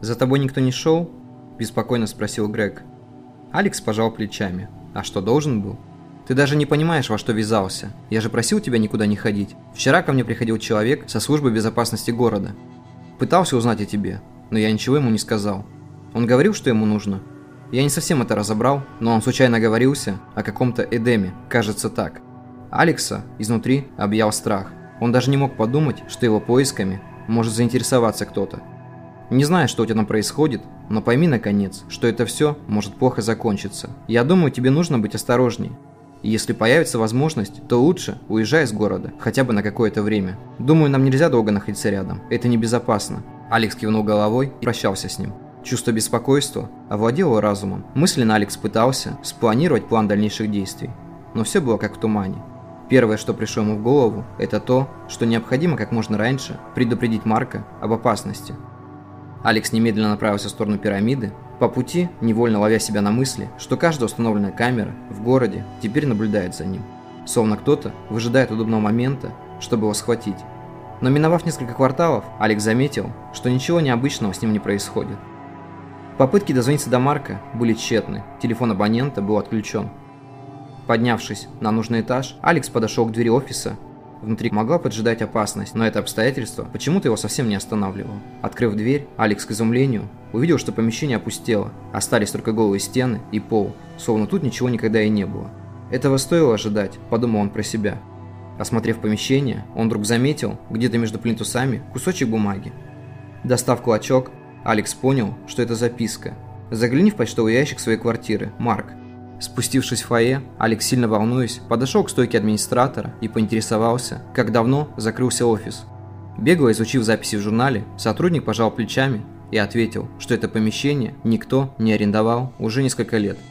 «За тобой никто не шел?» – беспокойно спросил Грег. Алекс пожал плечами. «А что, должен был?» «Ты даже не понимаешь, во что ввязался. Я же просил тебя никуда не ходить. Вчера ко мне приходил человек со службы безопасности города. Пытался узнать о тебе, но я ничего ему не сказал. Он говорил, что ему нужно. Я не совсем это разобрал, но он случайно говорился о каком-то Эдеме, кажется так. Алекса изнутри объял страх. Он даже не мог подумать, что его поисками может заинтересоваться кто-то. Не знаю, что у тебя там происходит, но пойми наконец, что это все может плохо закончиться. Я думаю, тебе нужно быть осторожней. Если появится возможность, то лучше уезжай из города, хотя бы на какое-то время. Думаю, нам нельзя долго находиться рядом, это небезопасно. Алекс кивнул головой и прощался с ним. Чувство беспокойства овладело разумом. Мысленно Алекс пытался спланировать план дальнейших действий. Но все было как в тумане. Первое, что пришло ему в голову, это то, что необходимо как можно раньше предупредить Марка об опасности. Алекс немедленно направился в сторону пирамиды, по пути невольно ловя себя на мысли, что каждая установленная камера в городе теперь наблюдает за ним. Словно кто-то выжидает удобного момента, чтобы его схватить. Но миновав несколько кварталов, Алекс заметил, что ничего необычного с ним не происходит. Попытки дозвониться до Марка были тщетны, телефон абонента был отключен. Поднявшись на нужный этаж, Алекс подошел к двери офиса. Внутри могла поджидать опасность, но это обстоятельство почему-то его совсем не останавливало. Открыв дверь, Алекс к изумлению увидел, что помещение опустело, остались только голые стены и пол, словно тут ничего никогда и не было. Этого стоило ожидать, подумал он про себя. Осмотрев помещение, он вдруг заметил, где-то между плинтусами, кусочек бумаги. Достав клочок, Алекс понял, что это записка. Загляни в почтовый ящик своей квартиры, Марк. Спустившись в фойе, Алекс, сильно волнуясь, подошел к стойке администратора и поинтересовался, как давно закрылся офис. Бегло изучив записи в журнале, сотрудник пожал плечами и ответил, что это помещение никто не арендовал уже несколько лет –